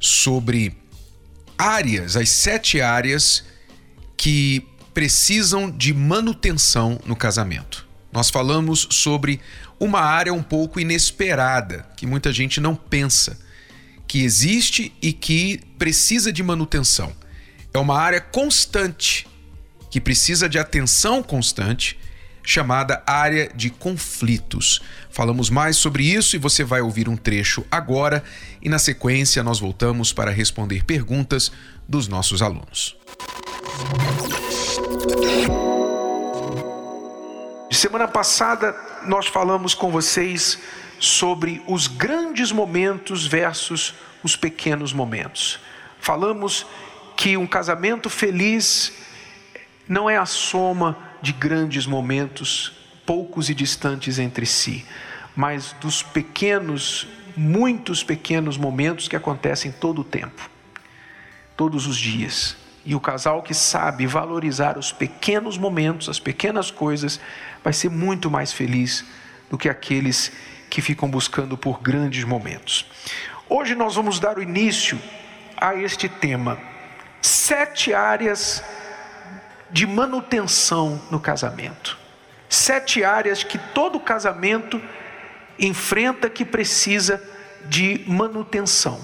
sobre áreas, as sete áreas que precisam de manutenção no casamento. Nós falamos sobre uma área um pouco inesperada, que muita gente não pensa, que existe e que precisa de manutenção. É uma área constante, que precisa de atenção constante chamada área de conflitos. Falamos mais sobre isso e você vai ouvir um trecho agora e na sequência nós voltamos para responder perguntas dos nossos alunos. Semana passada nós falamos com vocês sobre os grandes momentos versus os pequenos momentos. Falamos que um casamento feliz não é a soma de grandes momentos, poucos e distantes entre si, mas dos pequenos, muitos pequenos momentos que acontecem todo o tempo, todos os dias. E o casal que sabe valorizar os pequenos momentos, as pequenas coisas, vai ser muito mais feliz do que aqueles que ficam buscando por grandes momentos. Hoje nós vamos dar o início a este tema: sete áreas de manutenção no casamento. Sete áreas que todo casamento enfrenta que precisa de manutenção.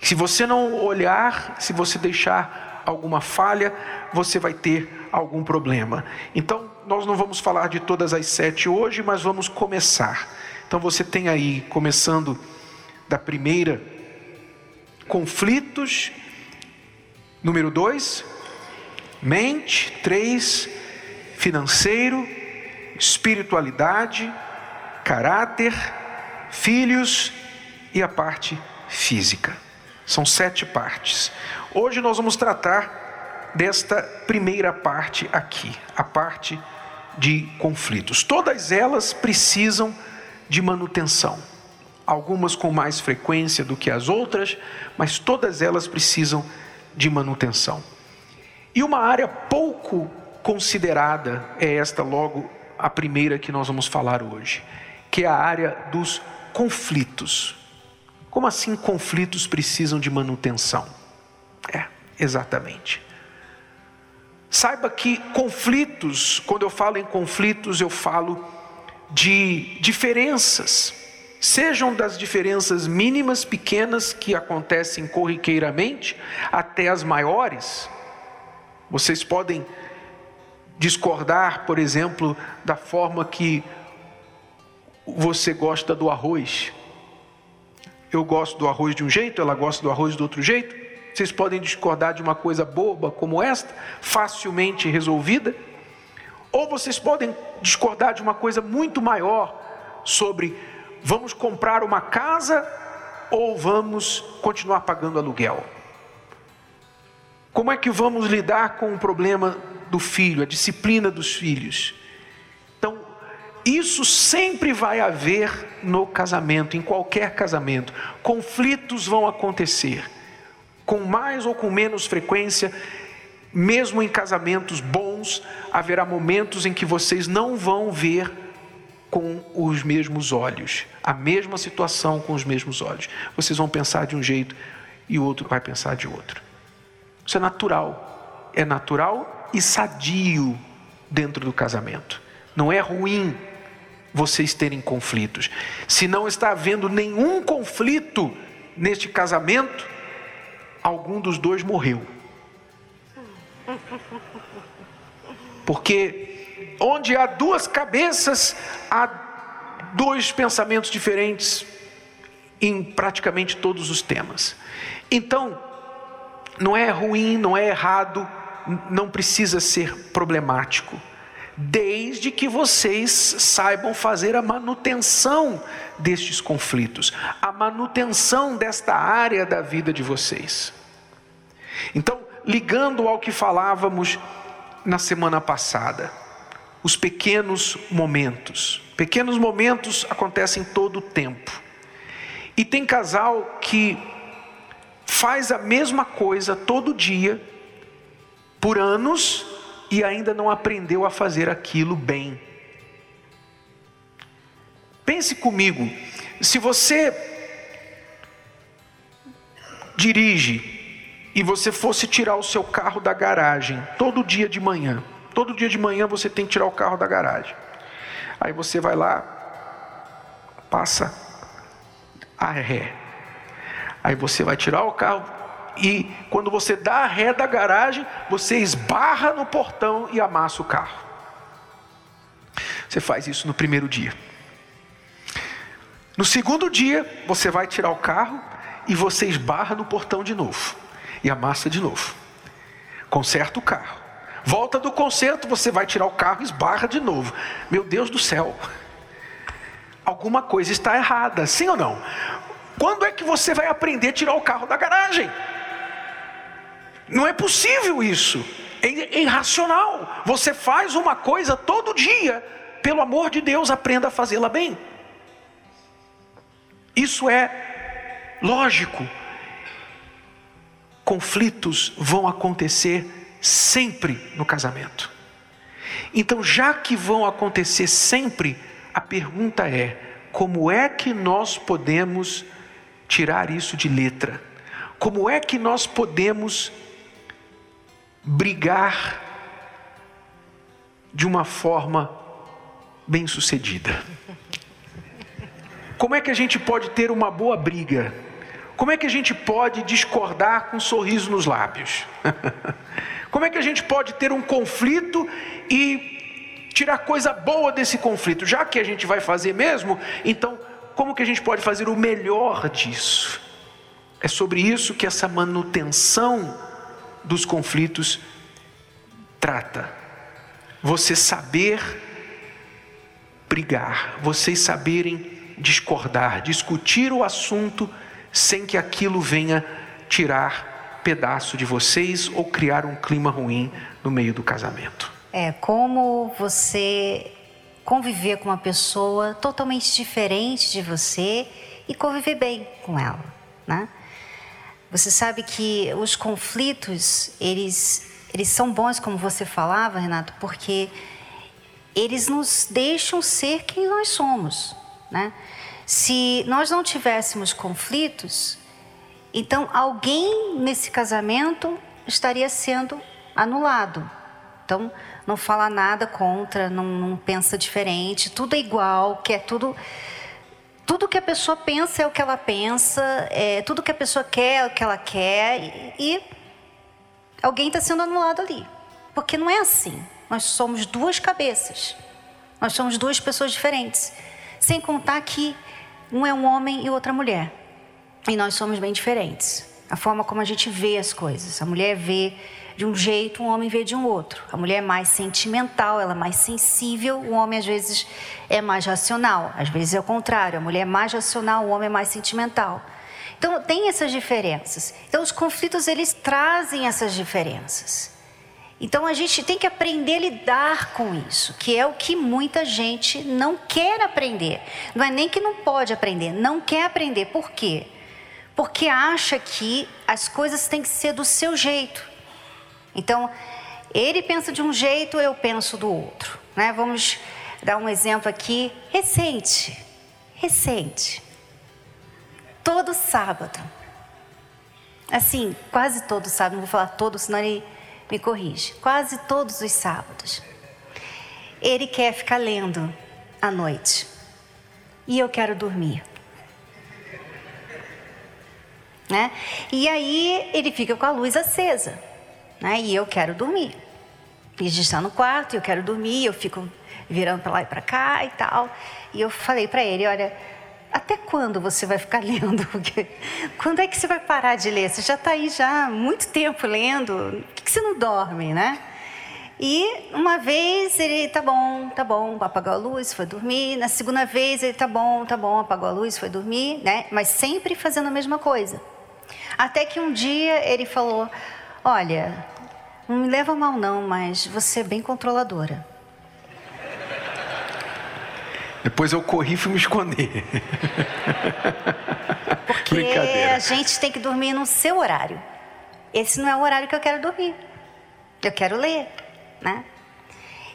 Se você não olhar, se você deixar alguma falha, você vai ter algum problema. Então, nós não vamos falar de todas as sete hoje, mas vamos começar. Então, você tem aí, começando da primeira, conflitos. Número dois, mente, três, financeiro, espiritualidade, caráter, filhos e a parte física. São sete partes. Hoje nós vamos tratar desta primeira parte aqui, a parte de conflitos. Todas elas precisam de manutenção. Algumas com mais frequência do que as outras, mas todas elas precisam de manutenção. E uma área pouco considerada é esta, logo a primeira que nós vamos falar hoje, que é a área dos conflitos. Como assim conflitos precisam de manutenção? É, exatamente. Saiba que conflitos, quando eu falo em conflitos, eu falo de diferenças, sejam das diferenças mínimas, pequenas, que acontecem corriqueiramente, até as maiores vocês podem discordar, por exemplo, da forma que você gosta do arroz. Eu gosto do arroz de um jeito, ela gosta do arroz do outro jeito. Vocês podem discordar de uma coisa boba como esta, facilmente resolvida. Ou vocês podem discordar de uma coisa muito maior sobre vamos comprar uma casa ou vamos continuar pagando aluguel. Como é que vamos lidar com o problema do filho, a disciplina dos filhos? Então, isso sempre vai haver no casamento, em qualquer casamento. Conflitos vão acontecer, com mais ou com menos frequência, mesmo em casamentos bons, haverá momentos em que vocês não vão ver com os mesmos olhos, a mesma situação com os mesmos olhos. Vocês vão pensar de um jeito e o outro vai pensar de outro. Isso é natural. É natural e sadio dentro do casamento. Não é ruim vocês terem conflitos. Se não está havendo nenhum conflito neste casamento, algum dos dois morreu. Porque onde há duas cabeças, há dois pensamentos diferentes em praticamente todos os temas. Então, não é ruim, não é errado, não precisa ser problemático. desde que vocês saibam fazer a manutenção destes conflitos, a manutenção desta área da vida de vocês. Então, ligando ao que falávamos na semana passada, os pequenos momentos. Pequenos momentos acontecem todo o tempo. E tem casal que faz a mesma coisa todo dia, por anos, e ainda não aprendeu a fazer aquilo bem. Pense comigo, se você dirige e você fosse tirar o seu carro da garagem todo dia de manhã, todo dia de manhã você tem que tirar o carro da garagem. Aí você vai lá, passa a ré. Aí você vai tirar o carro e quando você dá a ré da garagem, você esbarra no portão e amassa o carro. Você faz isso no primeiro dia. No segundo dia, você vai tirar o carro e você esbarra no portão de novo e amassa de novo. Conserta o carro. Volta do conserto, você vai tirar o carro e esbarra de novo. Meu Deus do céu. Alguma coisa está errada, sim ou não? Quando é que você vai aprender a tirar o carro da garagem? Não é possível isso. É irracional. Você faz uma coisa todo dia. Pelo amor de Deus, aprenda a fazê-la bem. Isso é lógico conflitos vão acontecer sempre no casamento. Então, já que vão acontecer sempre, a pergunta é: como é que nós podemos tirar isso de letra? Como é que nós podemos brigar de uma forma bem-sucedida? Como é que a gente pode ter uma boa briga? Como é que a gente pode discordar com um sorriso nos lábios? Como é que a gente pode ter um conflito e tirar coisa boa desse conflito? Já que a gente vai fazer mesmo, então como que a gente pode fazer o melhor disso? É sobre isso que essa manutenção dos conflitos trata. Você saber brigar, vocês saberem discordar, discutir o assunto sem que aquilo venha tirar pedaço de vocês ou criar um clima ruim no meio do casamento. É como você conviver com uma pessoa totalmente diferente de você e conviver bem com ela, né? Você sabe que os conflitos, eles eles são bons como você falava, Renato, porque eles nos deixam ser quem nós somos, né? Se nós não tivéssemos conflitos, então alguém nesse casamento estaria sendo anulado. Então, não fala nada contra, não, não pensa diferente, tudo é igual, que é tudo tudo que a pessoa pensa é o que ela pensa, é, tudo que a pessoa quer é o que ela quer, e, e alguém está sendo anulado ali. Porque não é assim. Nós somos duas cabeças, nós somos duas pessoas diferentes. Sem contar que um é um homem e outra mulher. E nós somos bem diferentes. A forma como a gente vê as coisas. A mulher vê de um jeito, um homem vê de um outro. A mulher é mais sentimental, ela é mais sensível, o homem às vezes é mais racional. Às vezes é o contrário, a mulher é mais racional, o homem é mais sentimental. Então tem essas diferenças. Então os conflitos eles trazem essas diferenças. Então a gente tem que aprender a lidar com isso, que é o que muita gente não quer aprender. Não é nem que não pode aprender, não quer aprender. Por quê? Porque acha que as coisas têm que ser do seu jeito. Então, ele pensa de um jeito, eu penso do outro. Né? Vamos dar um exemplo aqui recente. Recente. Todo sábado. Assim, quase todo sábado, não vou falar todo, senão ele me corrige, quase todos os sábados. Ele quer ficar lendo à noite e eu quero dormir. Né? E aí ele fica com a luz acesa, né? E eu quero dormir. E a gente está no quarto, eu quero dormir, eu fico virando para lá e para cá e tal. E eu falei para ele, olha, até quando você vai ficar lendo? quando é que você vai parar de ler? Você já está aí já há muito tempo lendo. Por que, você não dorme, né? E uma vez ele, tá bom, tá bom, apagou a luz, foi dormir. Na segunda vez ele, tá bom, tá bom, apagou a luz, foi dormir, né? Mas sempre fazendo a mesma coisa. Até que um dia ele falou: Olha, não me leva mal não, mas você é bem controladora. Depois eu corri e fui me esconder. Porque a gente tem que dormir no seu horário. Esse não é o horário que eu quero dormir. Eu quero ler né?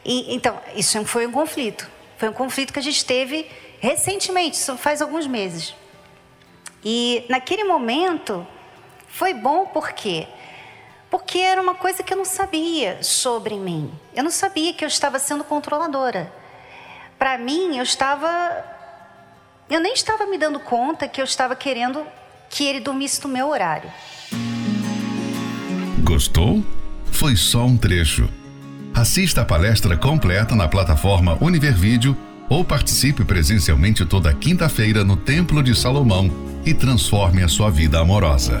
E, então, isso foi um conflito. Foi um conflito que a gente teve recentemente, isso faz alguns meses. E naquele momento foi bom porque porque era uma coisa que eu não sabia sobre mim. Eu não sabia que eu estava sendo controladora. Para mim, eu estava eu nem estava me dando conta que eu estava querendo que ele dormisse no meu horário. Gostou? Foi só um trecho. Assista a palestra completa na plataforma Univervídeo ou participe presencialmente toda quinta-feira no Templo de Salomão e transforme a sua vida amorosa.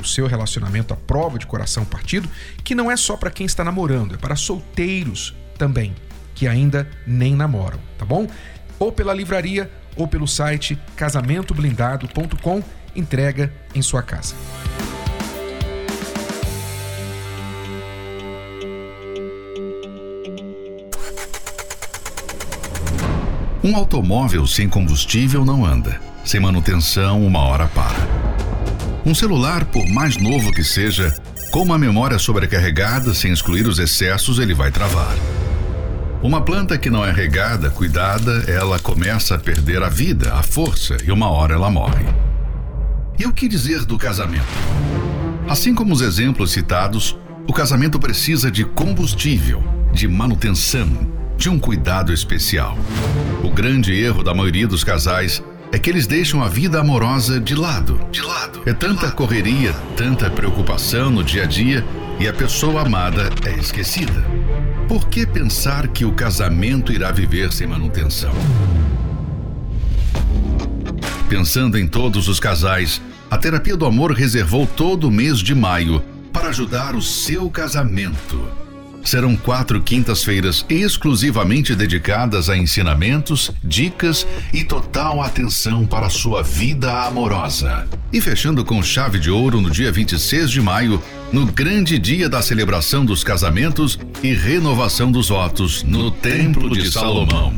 o seu relacionamento à prova de coração partido, que não é só para quem está namorando, é para solteiros também, que ainda nem namoram, tá bom? Ou pela livraria ou pelo site casamentoblindado.com, entrega em sua casa. Um automóvel sem combustível não anda. Sem manutenção, uma hora para. Um celular, por mais novo que seja, com uma memória sobrecarregada, sem excluir os excessos, ele vai travar. Uma planta que não é regada, cuidada, ela começa a perder a vida, a força, e uma hora ela morre. E o que dizer do casamento? Assim como os exemplos citados, o casamento precisa de combustível, de manutenção, de um cuidado especial. O grande erro da maioria dos casais é que eles deixam a vida amorosa de lado. De lado. É tanta correria, tanta preocupação no dia a dia e a pessoa amada é esquecida. Por que pensar que o casamento irá viver sem manutenção? Pensando em todos os casais, a Terapia do Amor reservou todo o mês de maio para ajudar o seu casamento serão quatro quintas-feiras exclusivamente dedicadas a ensinamentos, dicas e total atenção para a sua vida amorosa. E fechando com chave de ouro no dia 26 de maio, no grande dia da celebração dos casamentos e renovação dos votos no Templo de Salomão.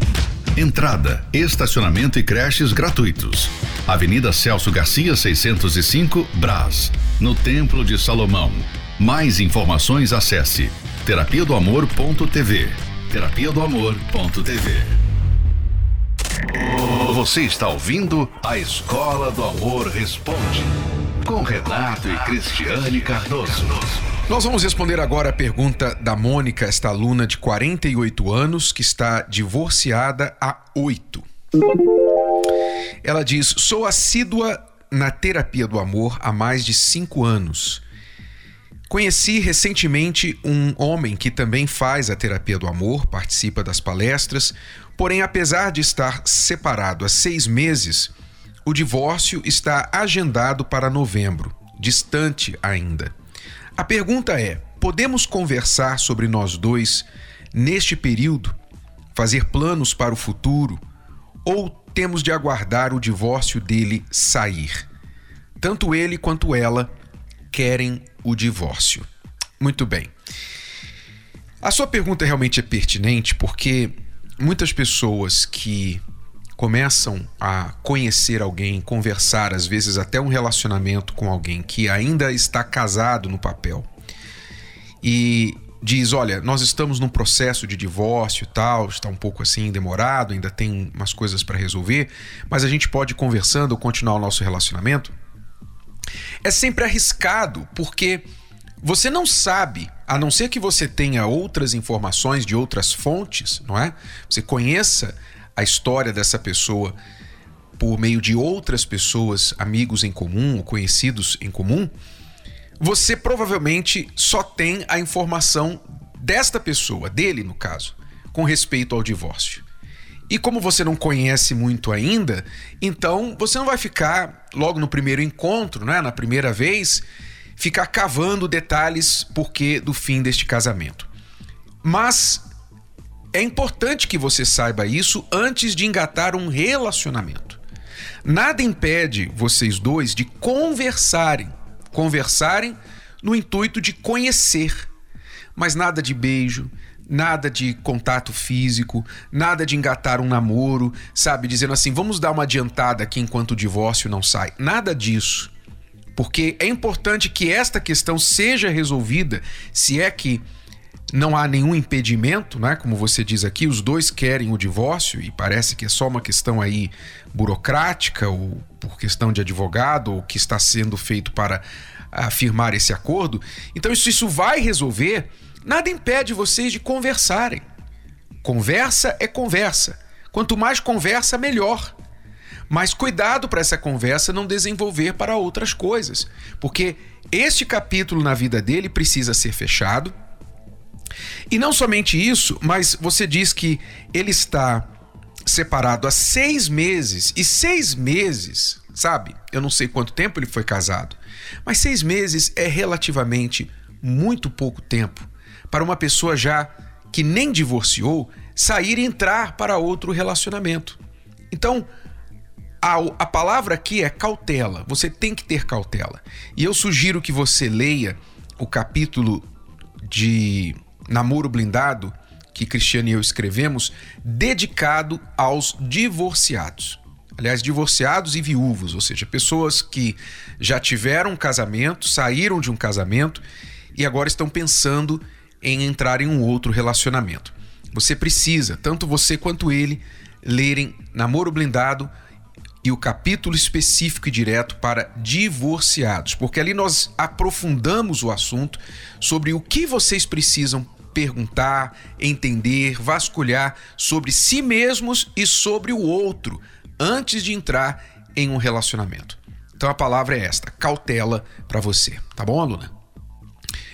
Entrada, estacionamento e creches gratuitos. Avenida Celso Garcia 605, Brás, no Templo de Salomão. Mais informações acesse terapia do amor.tv. Terapia do amor.tv. Você está ouvindo a Escola do Amor Responde com Renato e Cristiane Cardoso. Nós vamos responder agora a pergunta da Mônica, esta aluna de 48 anos que está divorciada há oito. Ela diz: Sou assídua na terapia do amor há mais de cinco anos. Conheci recentemente um homem que também faz a terapia do amor, participa das palestras, porém, apesar de estar separado há seis meses, o divórcio está agendado para novembro, distante ainda. A pergunta é: podemos conversar sobre nós dois neste período? Fazer planos para o futuro? Ou temos de aguardar o divórcio dele sair? Tanto ele quanto ela querem o divórcio. Muito bem. A sua pergunta realmente é pertinente porque muitas pessoas que começam a conhecer alguém, conversar, às vezes até um relacionamento com alguém que ainda está casado no papel e diz: Olha, nós estamos num processo de divórcio e tal, está um pouco assim demorado, ainda tem umas coisas para resolver, mas a gente pode ir conversando continuar o nosso relacionamento. É sempre arriscado porque você não sabe, a não ser que você tenha outras informações de outras fontes, não é? Você conheça a história dessa pessoa por meio de outras pessoas, amigos em comum ou conhecidos em comum, você provavelmente só tem a informação desta pessoa, dele no caso, com respeito ao divórcio. E como você não conhece muito ainda, então você não vai ficar logo no primeiro encontro, né, na primeira vez, ficar cavando detalhes porque do fim deste casamento. Mas é importante que você saiba isso antes de engatar um relacionamento. Nada impede vocês dois de conversarem, conversarem no intuito de conhecer, mas nada de beijo, nada de contato físico, nada de engatar um namoro, sabe, dizendo assim, vamos dar uma adiantada aqui enquanto o divórcio não sai. Nada disso. Porque é importante que esta questão seja resolvida, se é que não há nenhum impedimento, né? Como você diz aqui, os dois querem o divórcio e parece que é só uma questão aí burocrática ou por questão de advogado ou que está sendo feito para afirmar esse acordo. Então isso isso vai resolver. Nada impede vocês de conversarem. Conversa é conversa. Quanto mais conversa, melhor. Mas cuidado para essa conversa não desenvolver para outras coisas, porque este capítulo na vida dele precisa ser fechado e não somente isso, mas você diz que ele está separado há seis meses e seis meses, sabe? Eu não sei quanto tempo ele foi casado, mas seis meses é relativamente muito pouco tempo para uma pessoa já que nem divorciou sair e entrar para outro relacionamento. Então, a, a palavra aqui é cautela. Você tem que ter cautela. E eu sugiro que você leia o capítulo de Namoro Blindado, que Cristiano e eu escrevemos, dedicado aos divorciados. Aliás, divorciados e viúvos, ou seja, pessoas que já tiveram um casamento, saíram de um casamento e agora estão pensando em entrar em um outro relacionamento. Você precisa, tanto você quanto ele, lerem Namoro Blindado e o capítulo específico e direto para divorciados, porque ali nós aprofundamos o assunto sobre o que vocês precisam perguntar, entender, vasculhar sobre si mesmos e sobre o outro antes de entrar em um relacionamento. Então a palavra é esta: cautela para você, tá bom, aluna?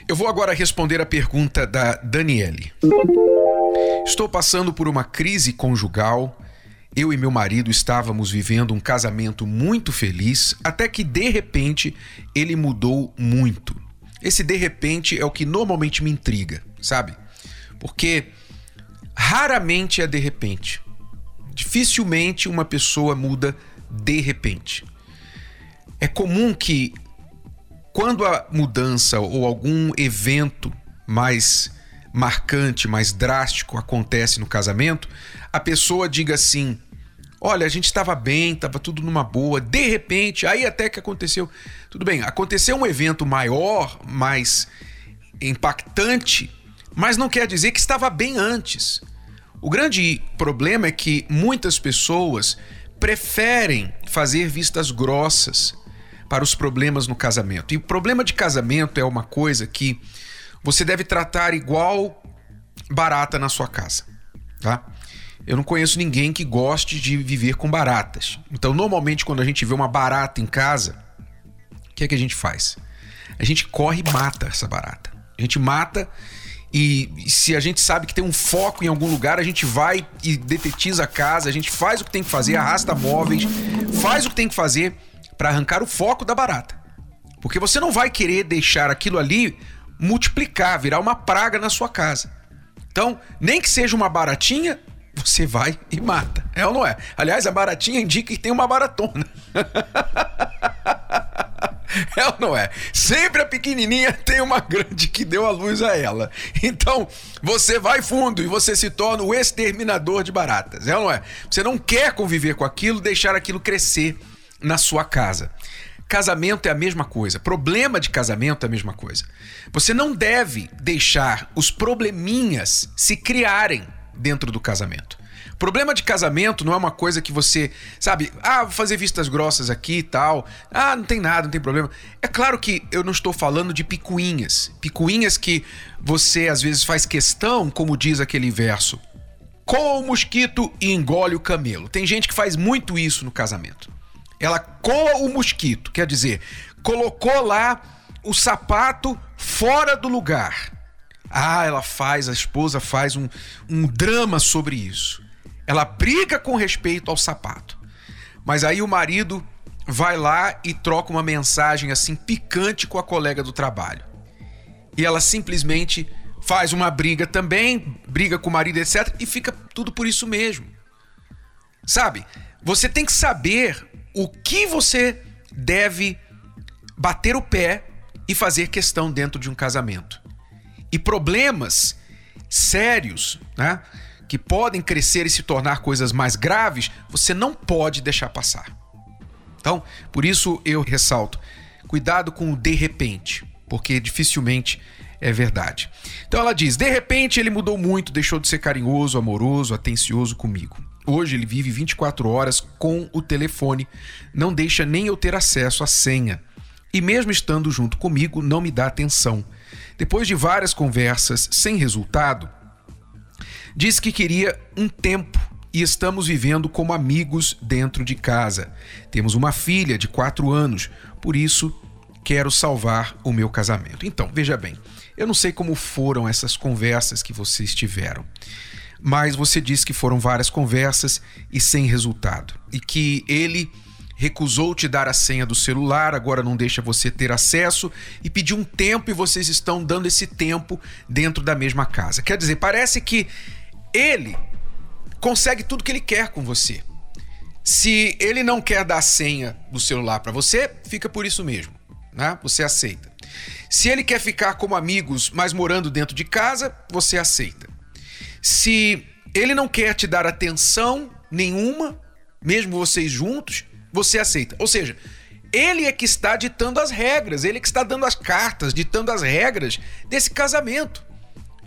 Eu vou agora responder a pergunta da Daniele. Estou passando por uma crise conjugal. Eu e meu marido estávamos vivendo um casamento muito feliz, até que de repente ele mudou muito. Esse de repente é o que normalmente me intriga sabe? Porque raramente é de repente. Dificilmente uma pessoa muda de repente. É comum que quando a mudança ou algum evento mais marcante, mais drástico acontece no casamento, a pessoa diga assim: Olha, a gente estava bem, estava tudo numa boa, de repente, aí até que aconteceu. Tudo bem, aconteceu um evento maior, mais impactante, mas não quer dizer que estava bem antes. O grande problema é que muitas pessoas preferem fazer vistas grossas para os problemas no casamento. E o problema de casamento é uma coisa que você deve tratar igual barata na sua casa, tá? Eu não conheço ninguém que goste de viver com baratas. Então, normalmente, quando a gente vê uma barata em casa, o que é que a gente faz? A gente corre e mata essa barata. A gente mata e se a gente sabe que tem um foco em algum lugar, a gente vai e detetiza a casa, a gente faz o que tem que fazer, arrasta móveis, faz o que tem que fazer para arrancar o foco da barata. Porque você não vai querer deixar aquilo ali multiplicar, virar uma praga na sua casa. Então, nem que seja uma baratinha, você vai e mata. É ou não é? Aliás, a baratinha indica que tem uma baratona. É ou não é? Sempre a pequenininha tem uma grande que deu a luz a ela. Então, você vai fundo e você se torna o exterminador de baratas. É ou não é? Você não quer conviver com aquilo, deixar aquilo crescer na sua casa. Casamento é a mesma coisa. Problema de casamento é a mesma coisa. Você não deve deixar os probleminhas se criarem dentro do casamento. Problema de casamento não é uma coisa que você, sabe, ah, vou fazer vistas grossas aqui e tal. Ah, não tem nada, não tem problema. É claro que eu não estou falando de picuinhas. Picuinhas que você às vezes faz questão, como diz aquele verso. Coa o mosquito e engole o camelo. Tem gente que faz muito isso no casamento. Ela coa o mosquito, quer dizer, colocou lá o sapato fora do lugar. Ah, ela faz, a esposa faz um, um drama sobre isso. Ela briga com respeito ao sapato. Mas aí o marido vai lá e troca uma mensagem assim picante com a colega do trabalho. E ela simplesmente faz uma briga também, briga com o marido, etc. E fica tudo por isso mesmo. Sabe? Você tem que saber o que você deve bater o pé e fazer questão dentro de um casamento. E problemas sérios, né? que podem crescer e se tornar coisas mais graves, você não pode deixar passar. Então, por isso eu ressalto: cuidado com o de repente, porque dificilmente é verdade. Então ela diz: de repente ele mudou muito, deixou de ser carinhoso, amoroso, atencioso comigo. Hoje ele vive 24 horas com o telefone, não deixa nem eu ter acesso à senha. E mesmo estando junto comigo, não me dá atenção. Depois de várias conversas sem resultado, Diz que queria um tempo e estamos vivendo como amigos dentro de casa. Temos uma filha de quatro anos, por isso quero salvar o meu casamento. Então, veja bem, eu não sei como foram essas conversas que vocês tiveram, mas você disse que foram várias conversas e sem resultado, e que ele recusou te dar a senha do celular, agora não deixa você ter acesso e pediu um tempo e vocês estão dando esse tempo dentro da mesma casa. Quer dizer, parece que ele consegue tudo que ele quer com você. Se ele não quer dar a senha do celular para você, fica por isso mesmo, né? Você aceita. Se ele quer ficar como amigos, mas morando dentro de casa, você aceita. Se ele não quer te dar atenção nenhuma, mesmo vocês juntos, você aceita. Ou seja, ele é que está ditando as regras, ele é que está dando as cartas, ditando as regras desse casamento.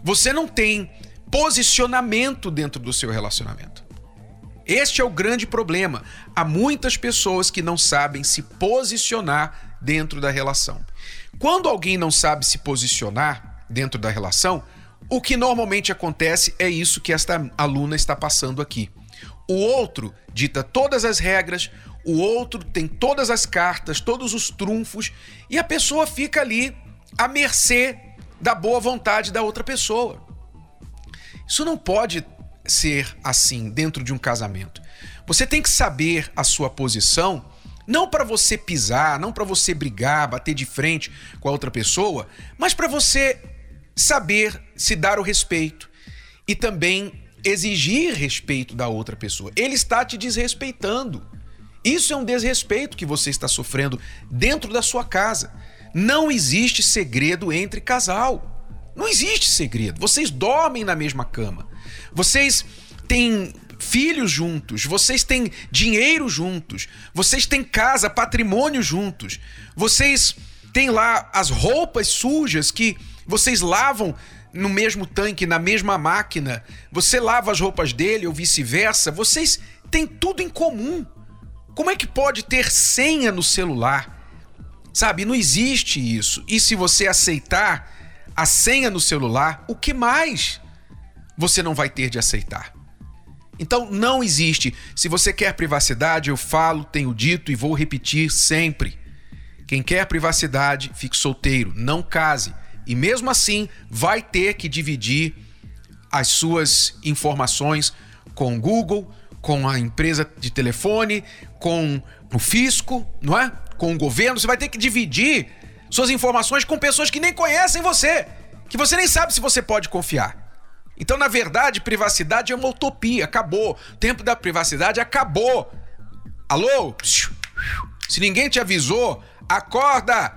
Você não tem posicionamento dentro do seu relacionamento. Este é o grande problema. Há muitas pessoas que não sabem se posicionar dentro da relação. Quando alguém não sabe se posicionar dentro da relação, o que normalmente acontece é isso que esta aluna está passando aqui. O outro dita todas as regras, o outro tem todas as cartas, todos os trunfos, e a pessoa fica ali à mercê da boa vontade da outra pessoa. Isso não pode ser assim dentro de um casamento. Você tem que saber a sua posição, não para você pisar, não para você brigar, bater de frente com a outra pessoa, mas para você saber se dar o respeito e também exigir respeito da outra pessoa. Ele está te desrespeitando. Isso é um desrespeito que você está sofrendo dentro da sua casa. Não existe segredo entre casal. Não existe segredo. Vocês dormem na mesma cama. Vocês têm filhos juntos, vocês têm dinheiro juntos, vocês têm casa, patrimônio juntos. Vocês têm lá as roupas sujas que vocês lavam no mesmo tanque, na mesma máquina. Você lava as roupas dele ou vice-versa. Vocês têm tudo em comum. Como é que pode ter senha no celular? Sabe, não existe isso. E se você aceitar a senha no celular, o que mais você não vai ter de aceitar? Então não existe. Se você quer privacidade, eu falo, tenho dito e vou repetir sempre. Quem quer privacidade, fique solteiro, não case. E mesmo assim, vai ter que dividir as suas informações com o Google, com a empresa de telefone, com o fisco, não é? Com o governo. Você vai ter que dividir suas informações com pessoas que nem conhecem você, que você nem sabe se você pode confiar. Então, na verdade, privacidade é uma utopia, acabou. O tempo da privacidade acabou. Alô? Se ninguém te avisou, Acorda!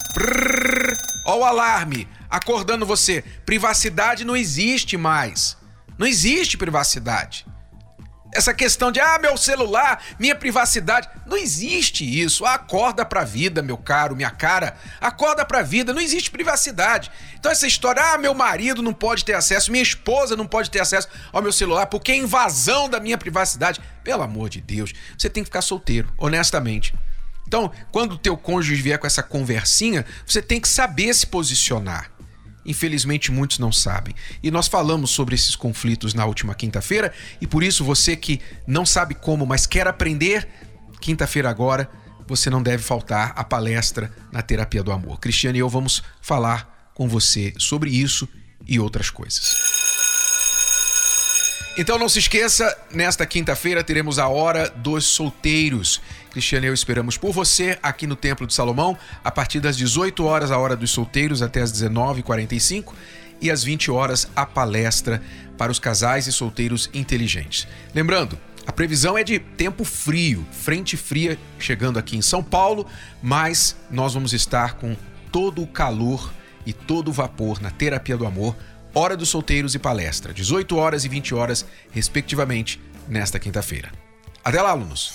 Ó o alarme, acordando você. Privacidade não existe mais. Não existe privacidade. Essa questão de, ah, meu celular, minha privacidade. Não existe isso. Acorda pra vida, meu caro, minha cara. Acorda pra vida. Não existe privacidade. Então, essa história, ah, meu marido não pode ter acesso, minha esposa não pode ter acesso ao meu celular porque é invasão da minha privacidade. Pelo amor de Deus, você tem que ficar solteiro, honestamente. Então, quando o teu cônjuge vier com essa conversinha, você tem que saber se posicionar. Infelizmente, muitos não sabem. E nós falamos sobre esses conflitos na última quinta-feira, e por isso você que não sabe como, mas quer aprender, quinta-feira agora, você não deve faltar à palestra na Terapia do Amor. Cristiane e eu vamos falar com você sobre isso e outras coisas. Então não se esqueça, nesta quinta-feira teremos a Hora dos Solteiros. Cristiano e eu esperamos por você aqui no Templo de Salomão, a partir das 18 horas, a hora dos solteiros, até as 19h45, e às 20 horas, a palestra para os casais e solteiros inteligentes. Lembrando, a previsão é de tempo frio, frente fria chegando aqui em São Paulo, mas nós vamos estar com todo o calor e todo o vapor na Terapia do Amor, Hora dos Solteiros e palestra, 18 horas e 20 horas, respectivamente, nesta quinta-feira. Até lá, alunos!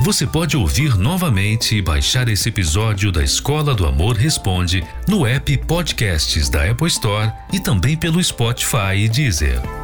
Você pode ouvir novamente e baixar esse episódio da Escola do Amor Responde no app Podcasts da Apple Store e também pelo Spotify e Deezer.